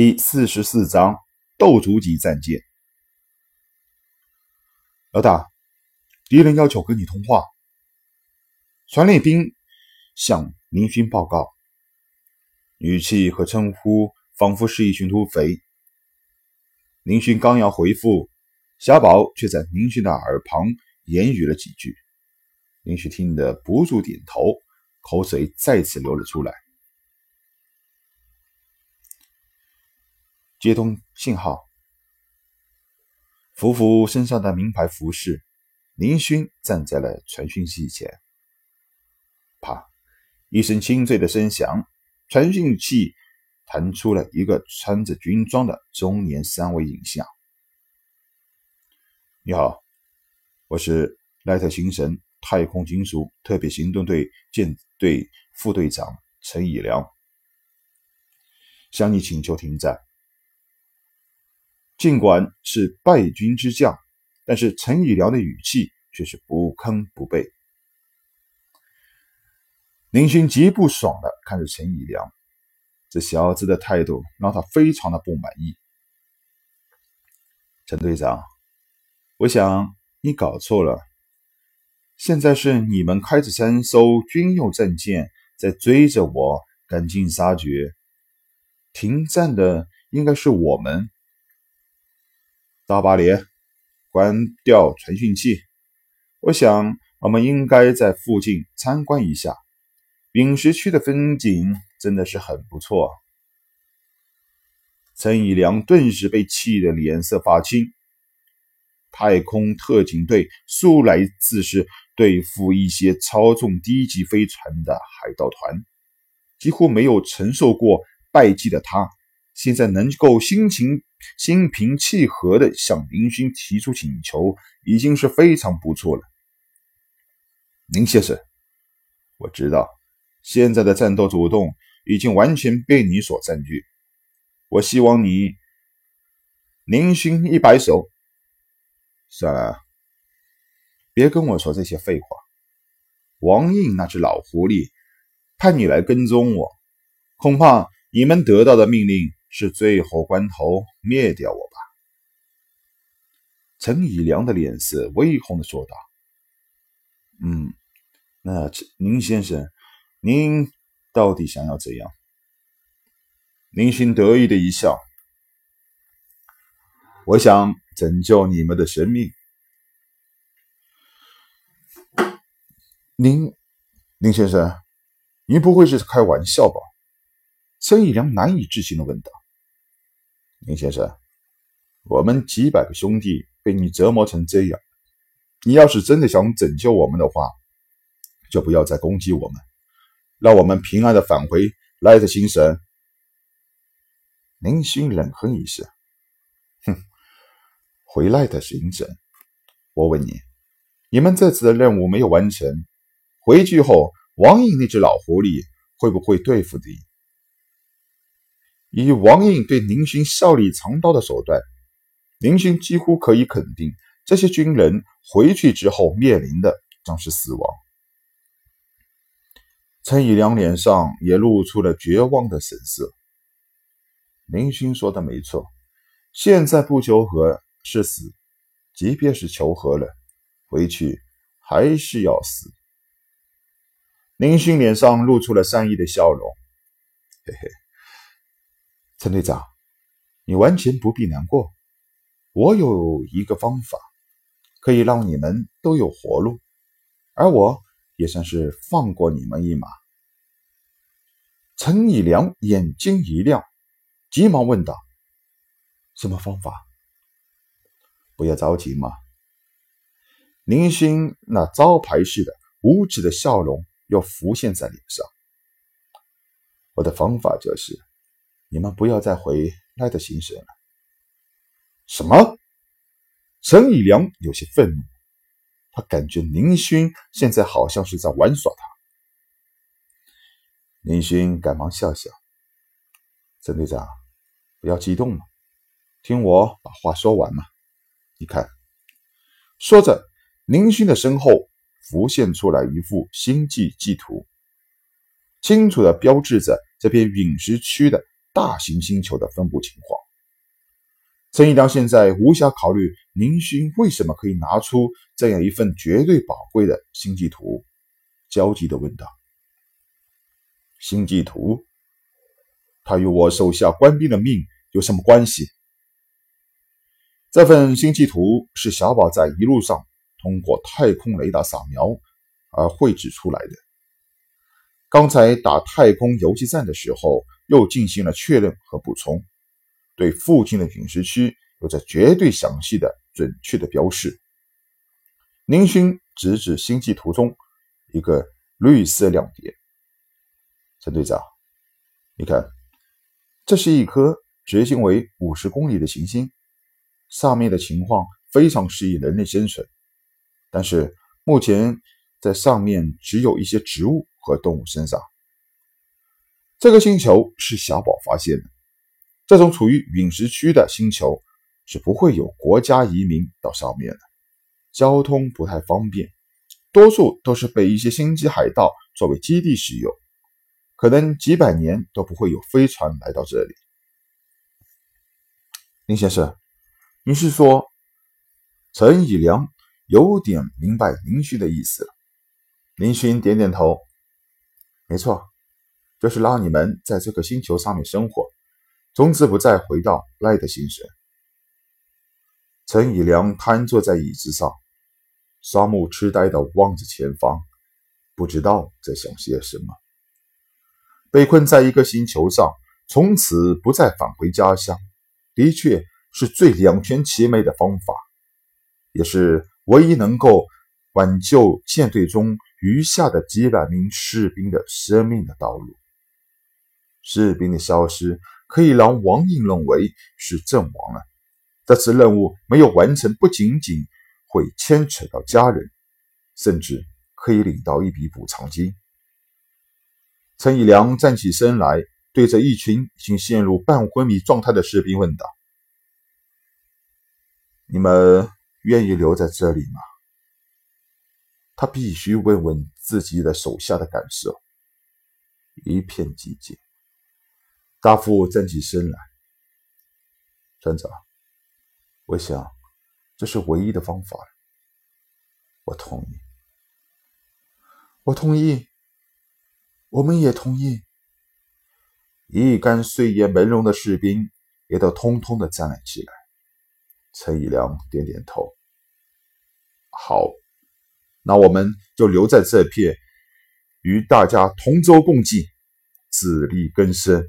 第四十四章斗竹级战舰。老大，敌人要求跟你通话。传令兵向林勋报告，语气和称呼仿佛是一群土匪。林勋刚要回复，小宝却在林勋的耳旁言语了几句。林勋听得不住点头，口水再次流了出来。接通信号，扶扶身上的名牌服饰，林勋站在了传讯器前。啪！一声清脆的声响，传讯器弹出了一个穿着军装的中年三维影像。你好，我是赖特星神太空金属特别行动队舰队副队长陈以良，向你请求停战。尽管是败军之将，但是陈以良的语气却是不吭不备。林勋极不爽的看着陈以良，这小子的态度让他非常的不满意。陈队长，我想你搞错了，现在是你们开着三艘军用战舰在追着我赶尽杀绝，停战的应该是我们。大巴连，关掉传讯器。我想，我们应该在附近参观一下。陨石区的风景真的是很不错。陈以良顿时被气得脸色发青。太空特警队素来自是对付一些操纵低级飞船的海盗团，几乎没有承受过败绩的他。现在能够心情心平气和的向林勋提出请求，已经是非常不错了。林先生，我知道现在的战斗主动已经完全被你所占据，我希望你……林勋一摆手，算了，别跟我说这些废话。王印那只老狐狸派你来跟踪我，恐怕你们得到的命令。是最后关头灭掉我吧？陈以良的脸色微红的说道：“嗯，那林先生，您到底想要怎样？”林勋得意的一笑：“我想拯救你们的生命。”您，林先生，您不会是开玩笑吧？陈以良难以置信的问道。林先生，我们几百个兄弟被你折磨成这样，你要是真的想拯救我们的话，就不要再攻击我们，让我们平安的返回赖特星神。林勋冷哼一声：“哼，回来的星神，我问你，你们这次的任务没有完成，回去后王印那只老狐狸会不会对付你？”以王印对宁勋笑里藏刀的手段，宁勋几乎可以肯定，这些军人回去之后面临的将是死亡。陈以良脸上也露出了绝望的神色。林勋说的没错，现在不求和是死，即便是求和了，回去还是要死。林勋脸上露出了善意的笑容，嘿嘿。陈队长，你完全不必难过。我有一个方法，可以让你们都有活路，而我也算是放过你们一马。陈以良眼睛一亮，急忙问道：“什么方法？”不要着急嘛。林勋那招牌式的无耻的笑容又浮现在脸上。我的方法就是。你们不要再回来的行神了。什么？陈以良有些愤怒，他感觉林勋现在好像是在玩耍他。林勋赶忙笑笑：“陈队长，不要激动嘛，听我把话说完嘛。你看。”说着，林勋的身后浮现出来一幅星际地图，清楚的标志着这片陨石区的。大型星球的分布情况。陈一良现在无暇考虑宁勋为什么可以拿出这样一份绝对宝贵的星际图，焦急地问道：“星际图？它与我手下官兵的命有什么关系？”这份星际图是小宝在一路上通过太空雷达扫描而绘制出来的。刚才打太空游击战的时候，又进行了确认和补充。对附近的陨石区有着绝对详细的、准确的标示。宁勋直指星际图中一个绿色亮点：“陈队长，你看，这是一颗直径为五十公里的行星，上面的情况非常适宜人类生存。但是目前在上面只有一些植物和动物生长。这个星球是小宝发现的。”这种处于陨石区的星球是不会有国家移民到上面的，交通不太方便，多数都是被一些星际海盗作为基地使用，可能几百年都不会有飞船来到这里。林先生，你是说陈以良有点明白林勋的意思了？林勋点点头，没错，就是让你们在这个星球上面生活。从此不再回到赖的星神。陈以良瘫坐在椅子上，双目痴呆地望着前方，不知道在想些什么。被困在一个星球上，从此不再返回家乡，的确是最两全其美的方法，也是唯一能够挽救舰队中余下的几百名士兵的生命的道路。士兵的消失。可以让王印认为是阵亡了。这次任务没有完成，不仅仅会牵扯到家人，甚至可以领到一笔补偿金。陈以良站起身来，对着一群已经陷入半昏迷状态的士兵问道：“你们愿意留在这里吗？”他必须问问自己的手下的感受。一片寂静。大副站起身来，船长，我想这是唯一的方法。我同意，我同意，我们也同意。一干睡眼朦胧的士兵也都通通的站了起来。陈以良点点头，好，那我们就留在这片，与大家同舟共济，自力更生。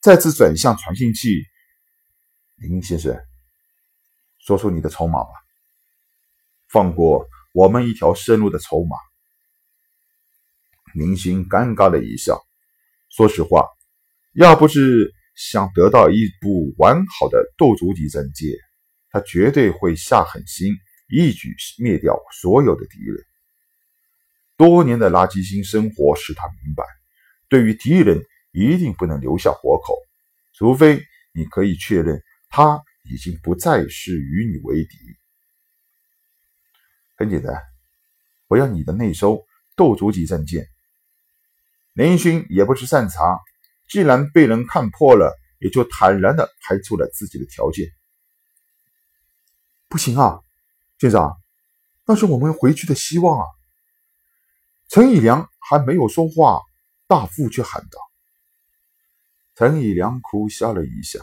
再次转向传信器，林先生，说出你的筹码吧，放过我们一条生路的筹码。明星尴尬的一笑，说实话，要不是想得到一部完好的斗族级战舰，他绝对会下狠心，一举灭掉所有的敌人。多年的垃圾星生活使他明白，对于敌人。一定不能留下活口，除非你可以确认他已经不再是与你为敌。很简单，我要你的那艘斗族级战舰。林勋也不是善茬，既然被人看破了，也就坦然的排除了自己的条件。不行啊，舰长，那是我们回去的希望啊！陈以良还没有说话，大副却喊道。陈以良苦笑了一下，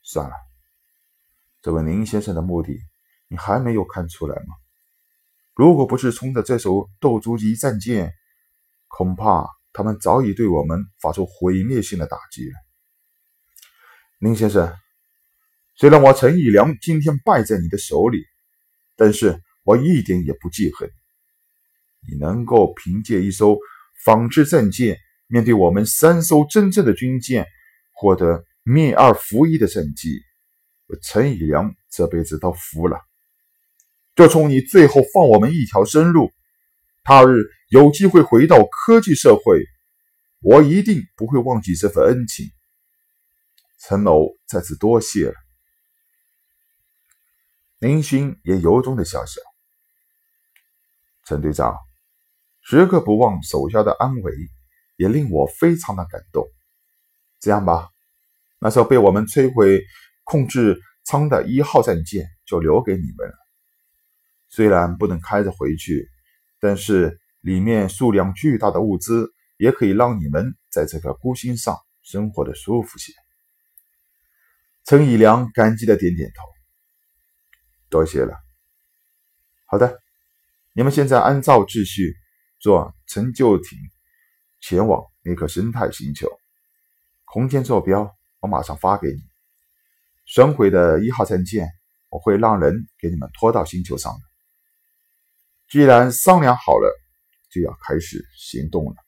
算了，这位林先生的目的你还没有看出来吗？如果不是冲着这艘斗猪级战舰，恐怕他们早已对我们发出毁灭性的打击了。林先生，虽然我陈以良今天败在你的手里，但是我一点也不记恨你能够凭借一艘仿制战舰。面对我们三艘真正的军舰，获得灭二服一的战绩，我陈以良这辈子都服了。就冲你最后放我们一条生路，他日有机会回到科技社会，我一定不会忘记这份恩情。陈某再次多谢了。林勋也由衷的笑笑。陈队长，时刻不忘手下的安危。也令我非常的感动。这样吧，那艘被我们摧毁控制舱的一号战舰就留给你们了。虽然不能开着回去，但是里面数量巨大的物资也可以让你们在这颗孤星上生活的舒服些。陈以良感激的点点头，多谢了。好的，你们现在按照秩序坐成就艇前往那颗生态星球。空间坐标我马上发给你。损毁的一号战舰我会让人给你们拖到星球上的。既然商量好了，就要开始行动了。